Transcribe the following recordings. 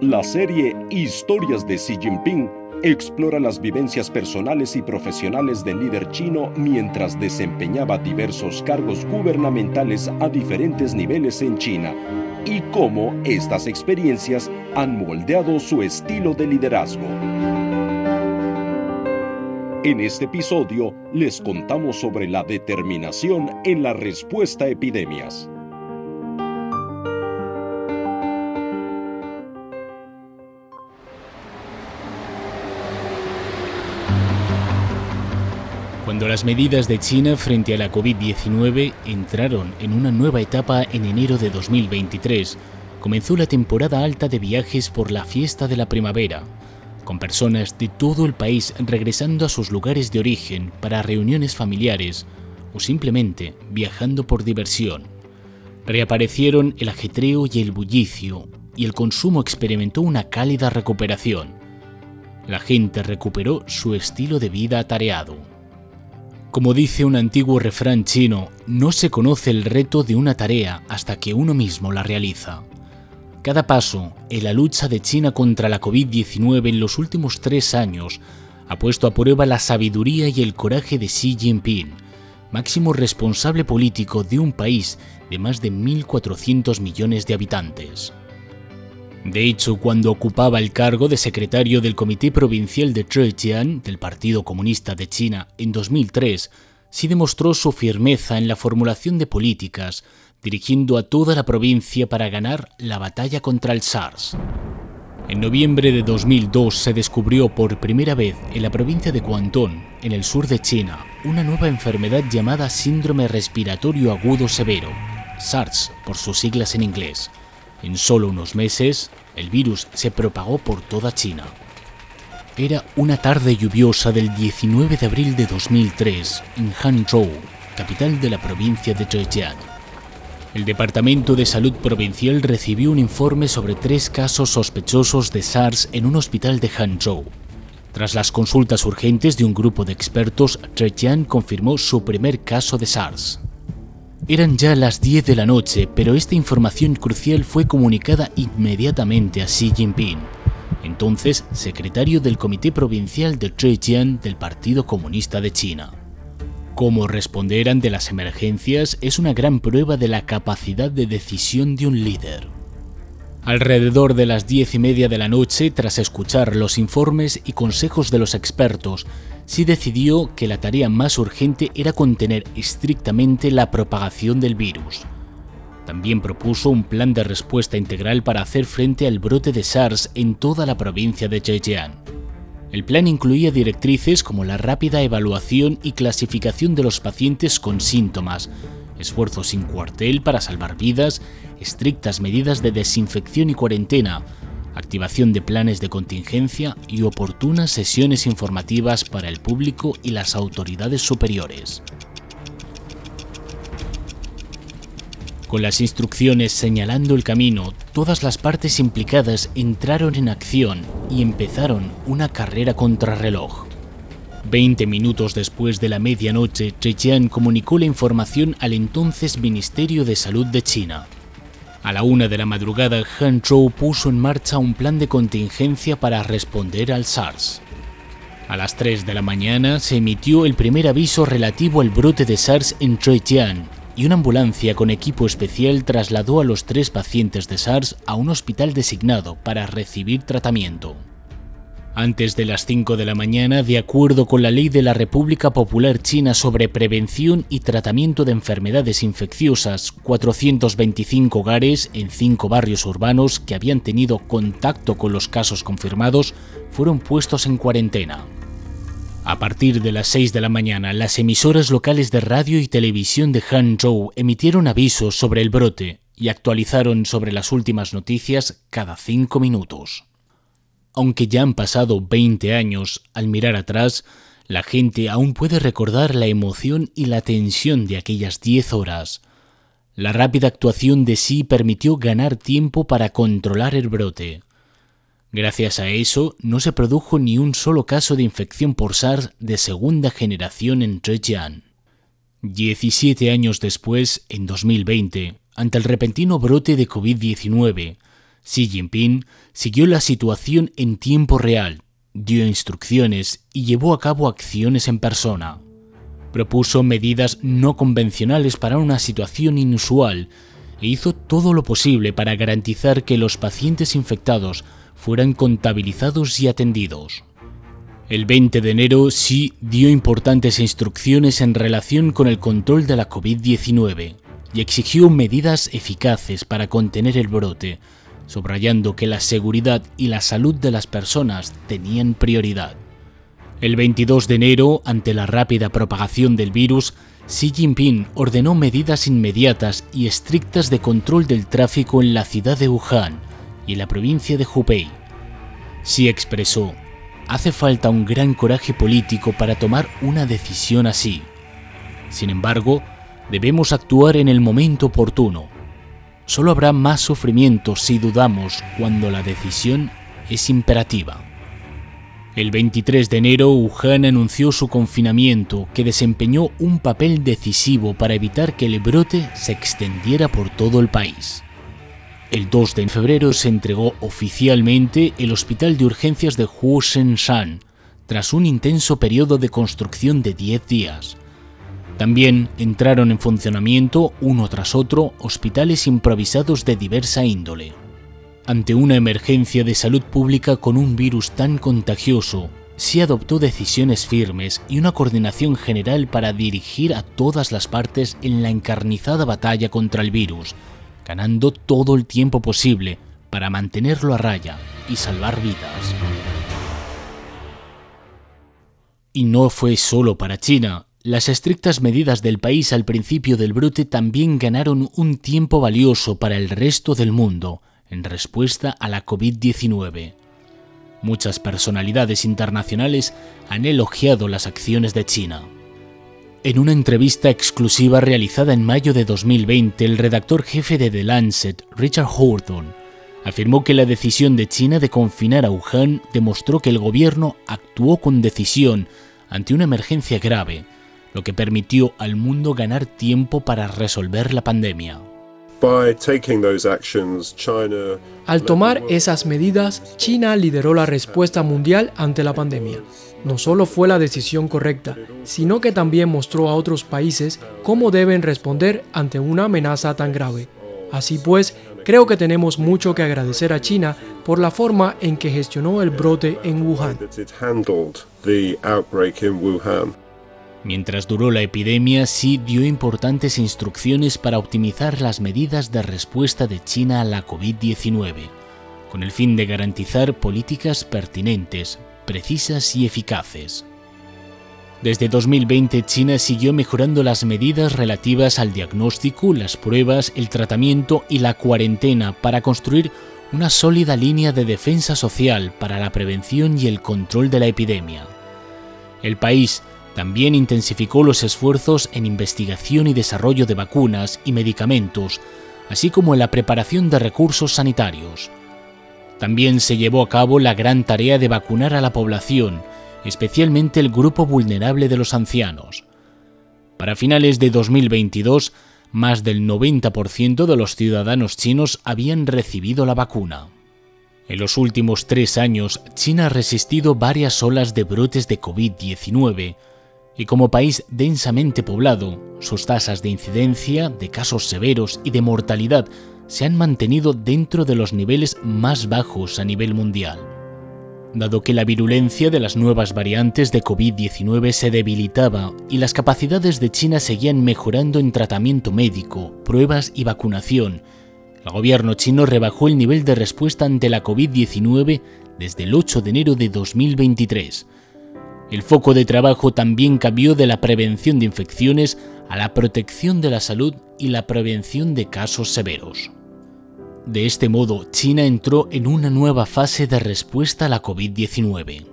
La serie Historias de Xi Jinping explora las vivencias personales y profesionales del líder chino mientras desempeñaba diversos cargos gubernamentales a diferentes niveles en China y cómo estas experiencias han moldeado su estilo de liderazgo. En este episodio les contamos sobre la determinación en la respuesta a epidemias. Cuando las medidas de China frente a la COVID-19 entraron en una nueva etapa en enero de 2023, comenzó la temporada alta de viajes por la fiesta de la primavera, con personas de todo el país regresando a sus lugares de origen para reuniones familiares o simplemente viajando por diversión. Reaparecieron el ajetreo y el bullicio, y el consumo experimentó una cálida recuperación. La gente recuperó su estilo de vida atareado. Como dice un antiguo refrán chino, no se conoce el reto de una tarea hasta que uno mismo la realiza. Cada paso en la lucha de China contra la COVID-19 en los últimos tres años ha puesto a prueba la sabiduría y el coraje de Xi Jinping, máximo responsable político de un país de más de 1.400 millones de habitantes. De hecho, cuando ocupaba el cargo de secretario del Comité Provincial de Zhejiang del Partido Comunista de China en 2003, sí demostró su firmeza en la formulación de políticas, dirigiendo a toda la provincia para ganar la batalla contra el SARS. En noviembre de 2002 se descubrió por primera vez en la provincia de Guangdong, en el sur de China, una nueva enfermedad llamada síndrome respiratorio agudo severo, SARS por sus siglas en inglés en solo unos meses, el virus se propagó por toda China. Era una tarde lluviosa del 19 de abril de 2003 en Hangzhou, capital de la provincia de Zhejiang. El Departamento de Salud Provincial recibió un informe sobre tres casos sospechosos de SARS en un hospital de Hangzhou. Tras las consultas urgentes de un grupo de expertos, Zhejiang confirmó su primer caso de SARS. Eran ya las 10 de la noche, pero esta información crucial fue comunicada inmediatamente a Xi Jinping, entonces secretario del Comité Provincial de Zhejiang del Partido Comunista de China. Cómo responder ante las emergencias es una gran prueba de la capacidad de decisión de un líder. Alrededor de las diez y media de la noche, tras escuchar los informes y consejos de los expertos, sí decidió que la tarea más urgente era contener estrictamente la propagación del virus. También propuso un plan de respuesta integral para hacer frente al brote de SARS en toda la provincia de Zhejiang. El plan incluía directrices como la rápida evaluación y clasificación de los pacientes con síntomas, esfuerzos sin cuartel para salvar vidas, estrictas medidas de desinfección y cuarentena, activación de planes de contingencia y oportunas sesiones informativas para el público y las autoridades superiores. Con las instrucciones señalando el camino, todas las partes implicadas entraron en acción y empezaron una carrera contrarreloj. Veinte minutos después de la medianoche, Zhejiang comunicó la información al entonces Ministerio de Salud de China. A la una de la madrugada, Hangzhou puso en marcha un plan de contingencia para responder al SARS. A las 3 de la mañana se emitió el primer aviso relativo al brote de SARS en Zhejiang y una ambulancia con equipo especial trasladó a los tres pacientes de SARS a un hospital designado para recibir tratamiento. Antes de las 5 de la mañana, de acuerdo con la ley de la República Popular China sobre prevención y tratamiento de enfermedades infecciosas, 425 hogares en cinco barrios urbanos que habían tenido contacto con los casos confirmados fueron puestos en cuarentena. A partir de las 6 de la mañana, las emisoras locales de radio y televisión de Hangzhou emitieron avisos sobre el brote y actualizaron sobre las últimas noticias cada cinco minutos. Aunque ya han pasado 20 años, al mirar atrás, la gente aún puede recordar la emoción y la tensión de aquellas 10 horas. La rápida actuación de sí permitió ganar tiempo para controlar el brote. Gracias a eso, no se produjo ni un solo caso de infección por SARS de segunda generación en Zhejiang. 17 años después, en 2020, ante el repentino brote de COVID-19, Xi Jinping siguió la situación en tiempo real, dio instrucciones y llevó a cabo acciones en persona. Propuso medidas no convencionales para una situación inusual e hizo todo lo posible para garantizar que los pacientes infectados fueran contabilizados y atendidos. El 20 de enero Xi dio importantes instrucciones en relación con el control de la COVID-19 y exigió medidas eficaces para contener el brote, subrayando que la seguridad y la salud de las personas tenían prioridad. El 22 de enero, ante la rápida propagación del virus, Xi Jinping ordenó medidas inmediatas y estrictas de control del tráfico en la ciudad de Wuhan y la provincia de Hubei. Xi expresó, hace falta un gran coraje político para tomar una decisión así. Sin embargo, debemos actuar en el momento oportuno. Solo habrá más sufrimiento si dudamos cuando la decisión es imperativa. El 23 de enero, Wuhan anunció su confinamiento, que desempeñó un papel decisivo para evitar que el brote se extendiera por todo el país. El 2 de febrero se entregó oficialmente el Hospital de Urgencias de Hushenshan, tras un intenso periodo de construcción de 10 días. También entraron en funcionamiento, uno tras otro, hospitales improvisados de diversa índole. Ante una emergencia de salud pública con un virus tan contagioso, se adoptó decisiones firmes y una coordinación general para dirigir a todas las partes en la encarnizada batalla contra el virus, ganando todo el tiempo posible para mantenerlo a raya y salvar vidas. Y no fue solo para China. Las estrictas medidas del país al principio del brote también ganaron un tiempo valioso para el resto del mundo, en respuesta a la COVID-19. Muchas personalidades internacionales han elogiado las acciones de China. En una entrevista exclusiva realizada en mayo de 2020, el redactor jefe de The Lancet, Richard Horton, afirmó que la decisión de China de confinar a Wuhan demostró que el gobierno actuó con decisión ante una emergencia grave, lo que permitió al mundo ganar tiempo para resolver la pandemia. Al tomar esas medidas, China lideró la respuesta mundial ante la pandemia. No solo fue la decisión correcta, sino que también mostró a otros países cómo deben responder ante una amenaza tan grave. Así pues, creo que tenemos mucho que agradecer a China por la forma en que gestionó el brote en Wuhan. Mientras duró la epidemia, Xi dio importantes instrucciones para optimizar las medidas de respuesta de China a la COVID-19, con el fin de garantizar políticas pertinentes, precisas y eficaces. Desde 2020, China siguió mejorando las medidas relativas al diagnóstico, las pruebas, el tratamiento y la cuarentena para construir una sólida línea de defensa social para la prevención y el control de la epidemia. El país también intensificó los esfuerzos en investigación y desarrollo de vacunas y medicamentos, así como en la preparación de recursos sanitarios. También se llevó a cabo la gran tarea de vacunar a la población, especialmente el grupo vulnerable de los ancianos. Para finales de 2022, más del 90% de los ciudadanos chinos habían recibido la vacuna. En los últimos tres años, China ha resistido varias olas de brotes de COVID-19, y como país densamente poblado, sus tasas de incidencia, de casos severos y de mortalidad se han mantenido dentro de los niveles más bajos a nivel mundial. Dado que la virulencia de las nuevas variantes de COVID-19 se debilitaba y las capacidades de China seguían mejorando en tratamiento médico, pruebas y vacunación, el gobierno chino rebajó el nivel de respuesta ante la COVID-19 desde el 8 de enero de 2023, el foco de trabajo también cambió de la prevención de infecciones a la protección de la salud y la prevención de casos severos. De este modo, China entró en una nueva fase de respuesta a la COVID-19.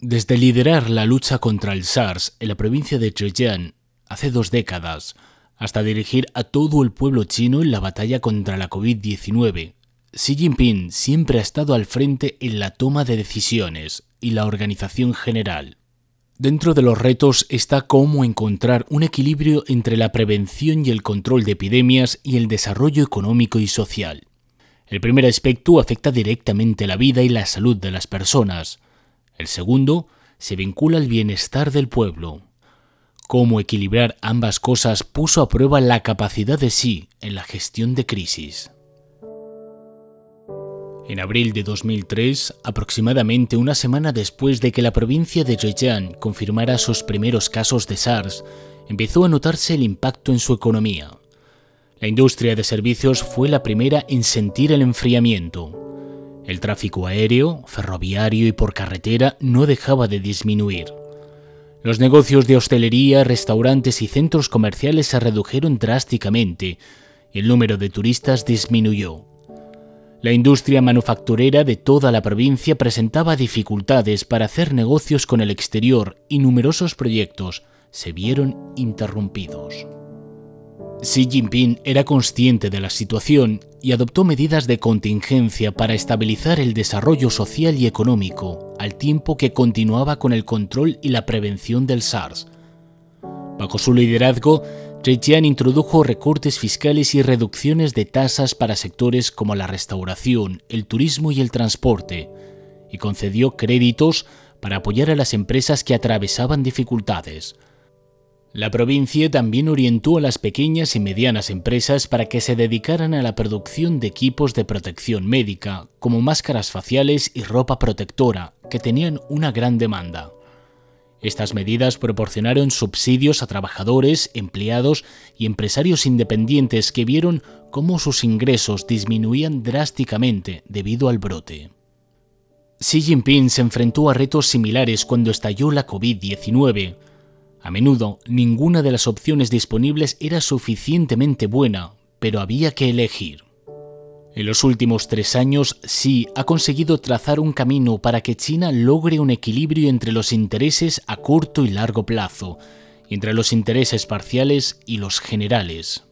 Desde liderar la lucha contra el SARS en la provincia de Zhejiang hace dos décadas, hasta dirigir a todo el pueblo chino en la batalla contra la COVID-19, Xi Jinping siempre ha estado al frente en la toma de decisiones y la organización general. Dentro de los retos está cómo encontrar un equilibrio entre la prevención y el control de epidemias y el desarrollo económico y social. El primer aspecto afecta directamente la vida y la salud de las personas. El segundo se vincula al bienestar del pueblo. Cómo equilibrar ambas cosas puso a prueba la capacidad de sí en la gestión de crisis. En abril de 2003, aproximadamente una semana después de que la provincia de Zhejiang confirmara sus primeros casos de SARS, empezó a notarse el impacto en su economía. La industria de servicios fue la primera en sentir el enfriamiento. El tráfico aéreo, ferroviario y por carretera no dejaba de disminuir. Los negocios de hostelería, restaurantes y centros comerciales se redujeron drásticamente y el número de turistas disminuyó. La industria manufacturera de toda la provincia presentaba dificultades para hacer negocios con el exterior y numerosos proyectos se vieron interrumpidos. Xi Jinping era consciente de la situación y adoptó medidas de contingencia para estabilizar el desarrollo social y económico, al tiempo que continuaba con el control y la prevención del SARS. Bajo su liderazgo, Zhejiang introdujo recortes fiscales y reducciones de tasas para sectores como la restauración, el turismo y el transporte, y concedió créditos para apoyar a las empresas que atravesaban dificultades. La provincia también orientó a las pequeñas y medianas empresas para que se dedicaran a la producción de equipos de protección médica, como máscaras faciales y ropa protectora, que tenían una gran demanda. Estas medidas proporcionaron subsidios a trabajadores, empleados y empresarios independientes que vieron cómo sus ingresos disminuían drásticamente debido al brote. Xi Jinping se enfrentó a retos similares cuando estalló la COVID-19. A menudo, ninguna de las opciones disponibles era suficientemente buena, pero había que elegir. En los últimos tres años, Xi ha conseguido trazar un camino para que China logre un equilibrio entre los intereses a corto y largo plazo, entre los intereses parciales y los generales.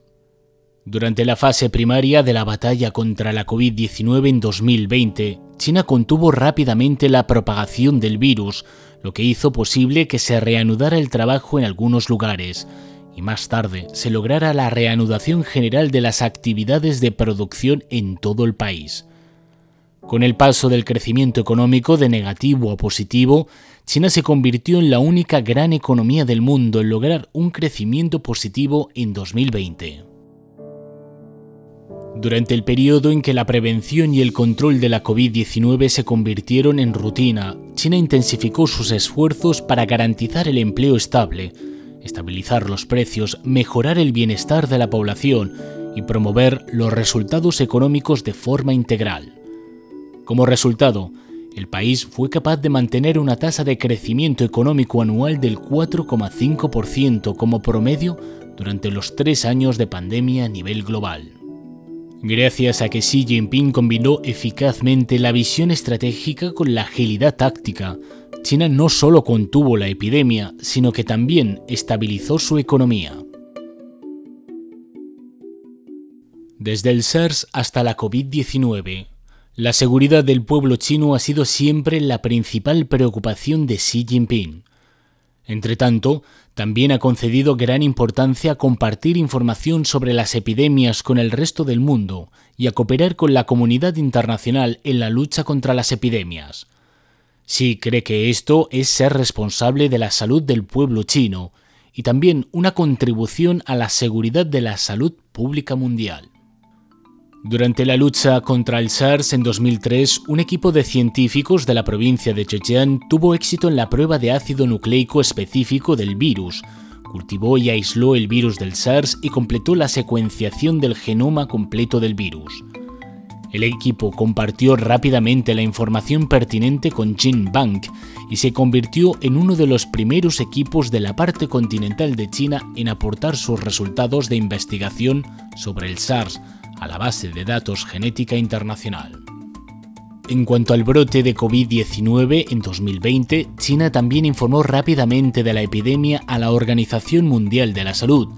Durante la fase primaria de la batalla contra la COVID-19 en 2020, China contuvo rápidamente la propagación del virus, lo que hizo posible que se reanudara el trabajo en algunos lugares, y más tarde se lograra la reanudación general de las actividades de producción en todo el país. Con el paso del crecimiento económico de negativo a positivo, China se convirtió en la única gran economía del mundo en lograr un crecimiento positivo en 2020. Durante el periodo en que la prevención y el control de la COVID-19 se convirtieron en rutina, China intensificó sus esfuerzos para garantizar el empleo estable, estabilizar los precios, mejorar el bienestar de la población y promover los resultados económicos de forma integral. Como resultado, el país fue capaz de mantener una tasa de crecimiento económico anual del 4,5% como promedio durante los tres años de pandemia a nivel global. Gracias a que Xi Jinping combinó eficazmente la visión estratégica con la agilidad táctica, China no solo contuvo la epidemia, sino que también estabilizó su economía. Desde el SARS hasta la COVID-19, la seguridad del pueblo chino ha sido siempre la principal preocupación de Xi Jinping. Entretanto, también ha concedido gran importancia a compartir información sobre las epidemias con el resto del mundo y a cooperar con la comunidad internacional en la lucha contra las epidemias. Sí cree que esto es ser responsable de la salud del pueblo chino y también una contribución a la seguridad de la salud pública mundial. Durante la lucha contra el SARS en 2003, un equipo de científicos de la provincia de Zhejiang tuvo éxito en la prueba de ácido nucleico específico del virus, cultivó y aisló el virus del SARS y completó la secuenciación del genoma completo del virus. El equipo compartió rápidamente la información pertinente con Bank y se convirtió en uno de los primeros equipos de la parte continental de China en aportar sus resultados de investigación sobre el SARS a la base de datos genética internacional. En cuanto al brote de COVID-19 en 2020, China también informó rápidamente de la epidemia a la Organización Mundial de la Salud,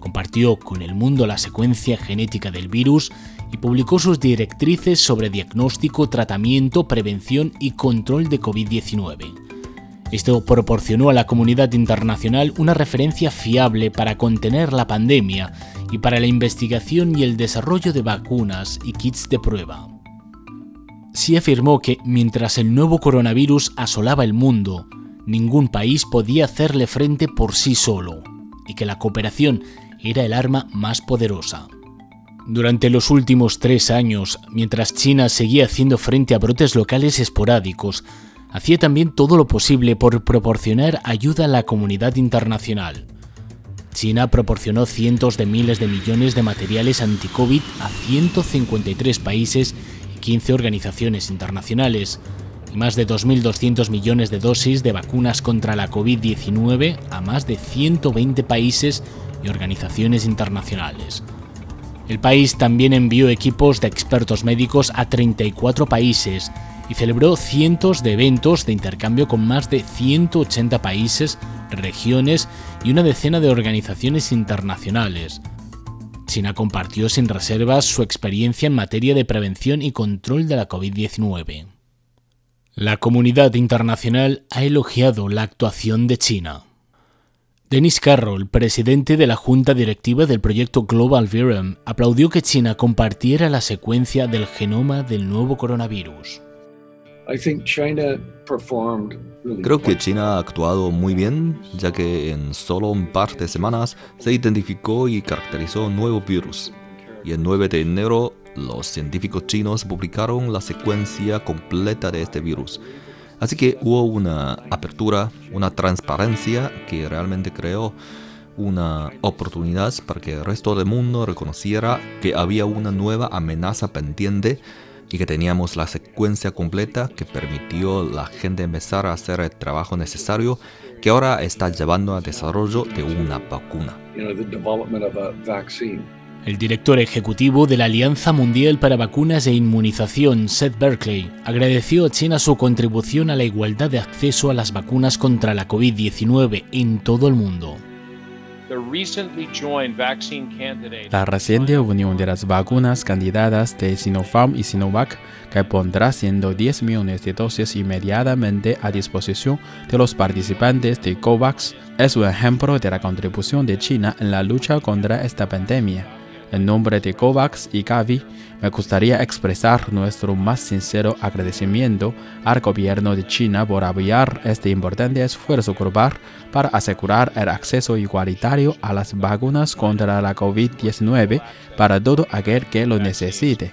compartió con el mundo la secuencia genética del virus y publicó sus directrices sobre diagnóstico, tratamiento, prevención y control de COVID-19. Esto proporcionó a la comunidad internacional una referencia fiable para contener la pandemia y para la investigación y el desarrollo de vacunas y kits de prueba. Xi afirmó que mientras el nuevo coronavirus asolaba el mundo, ningún país podía hacerle frente por sí solo y que la cooperación era el arma más poderosa. Durante los últimos tres años, mientras China seguía haciendo frente a brotes locales esporádicos, hacía también todo lo posible por proporcionar ayuda a la comunidad internacional. China proporcionó cientos de miles de millones de materiales anti-COVID a 153 países y 15 organizaciones internacionales, y más de 2.200 millones de dosis de vacunas contra la COVID-19 a más de 120 países y organizaciones internacionales. El país también envió equipos de expertos médicos a 34 países y celebró cientos de eventos de intercambio con más de 180 países, regiones y una decena de organizaciones internacionales. China compartió sin reservas su experiencia en materia de prevención y control de la COVID-19. La comunidad internacional ha elogiado la actuación de China. Dennis Carroll, presidente de la junta directiva del proyecto Global Virum, aplaudió que China compartiera la secuencia del genoma del nuevo coronavirus. Creo que China ha actuado muy bien, ya que en solo un par de semanas se identificó y caracterizó un nuevo virus. Y el 9 de enero, los científicos chinos publicaron la secuencia completa de este virus Así que hubo una apertura, una transparencia que realmente creó una oportunidad para que el resto del mundo reconociera que había una nueva amenaza pendiente y que teníamos la secuencia completa que permitió la gente empezar a hacer el trabajo necesario que ahora está llevando al desarrollo de una vacuna. El director ejecutivo de la Alianza Mundial para Vacunas e Inmunización, Seth Berkeley, agradeció a China su contribución a la igualdad de acceso a las vacunas contra la COVID-19 en todo el mundo. La reciente unión de las vacunas candidatas de Sinopharm y Sinovac, que pondrá 110 millones de dosis inmediatamente a disposición de los participantes de COVAX, es un ejemplo de la contribución de China en la lucha contra esta pandemia. En nombre de COVAX y Gavi, me gustaría expresar nuestro más sincero agradecimiento al gobierno de China por apoyar este importante esfuerzo global para asegurar el acceso igualitario a las vacunas contra la COVID-19 para todo aquel que lo necesite.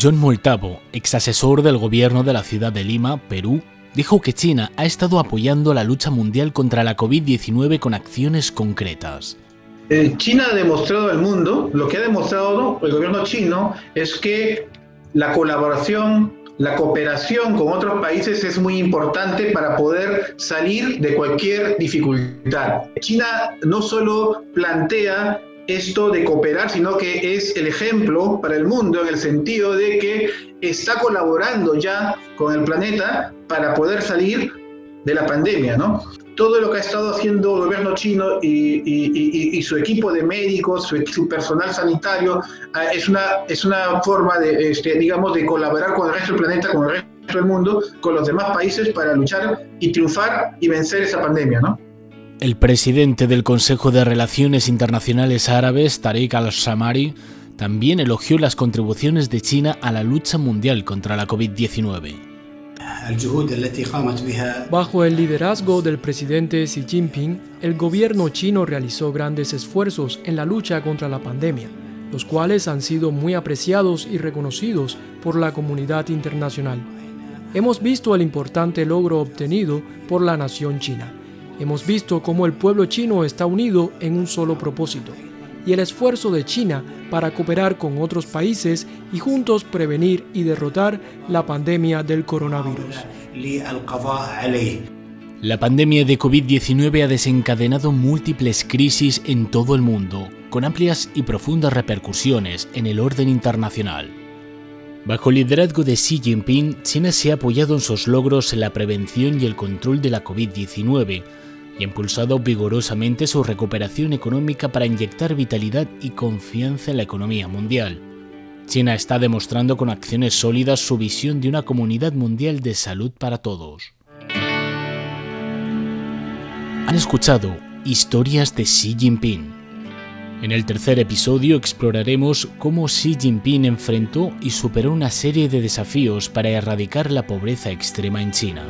John Moltavo, ex asesor del gobierno de la ciudad de Lima, Perú, dijo que China ha estado apoyando la lucha mundial contra la COVID-19 con acciones concretas. Eh, China ha demostrado al mundo, lo que ha demostrado el gobierno chino es que la colaboración, la cooperación con otros países es muy importante para poder salir de cualquier dificultad. China no solo plantea esto de cooperar, sino que es el ejemplo para el mundo en el sentido de que está colaborando ya con el planeta para poder salir de la pandemia, ¿no? Todo lo que ha estado haciendo el gobierno chino y, su equipo de médicos, su, personal sanitario, ah, es una, es una forma de, este, digamos, de colaborar con el resto del planeta, con el resto del mundo, con los demás países para luchar y triunfar y vencer esa pandemia, ¿no? El presidente del Consejo de Relaciones Internacionales Árabes, Tariq al-Shamari, también elogió las contribuciones de China a la lucha mundial contra la COVID-19. Bajo el liderazgo del presidente Xi Jinping, el gobierno chino realizó grandes esfuerzos en la lucha contra la pandemia, los cuales han sido muy apreciados y reconocidos por la comunidad internacional. Hemos visto el importante logro obtenido por la nación china. Hemos visto cómo el pueblo chino está unido en un solo propósito, y el esfuerzo de China para cooperar con otros países y juntos prevenir y derrotar la pandemia del coronavirus. La pandemia de COVID-19 ha desencadenado múltiples crisis en todo el mundo, con amplias y profundas repercusiones en el orden internacional. Bajo el liderazgo de Xi Jinping, China se ha apoyado en sus logros en la prevención y el control de la COVID-19, y ha impulsado vigorosamente su recuperación económica para inyectar vitalidad y confianza en la economía mundial. China está demostrando con acciones sólidas su visión de una comunidad mundial de salud para todos. Han escuchado historias de Xi Jinping. En el tercer episodio exploraremos cómo Xi Jinping enfrentó y superó una serie de desafíos para erradicar la pobreza extrema en China.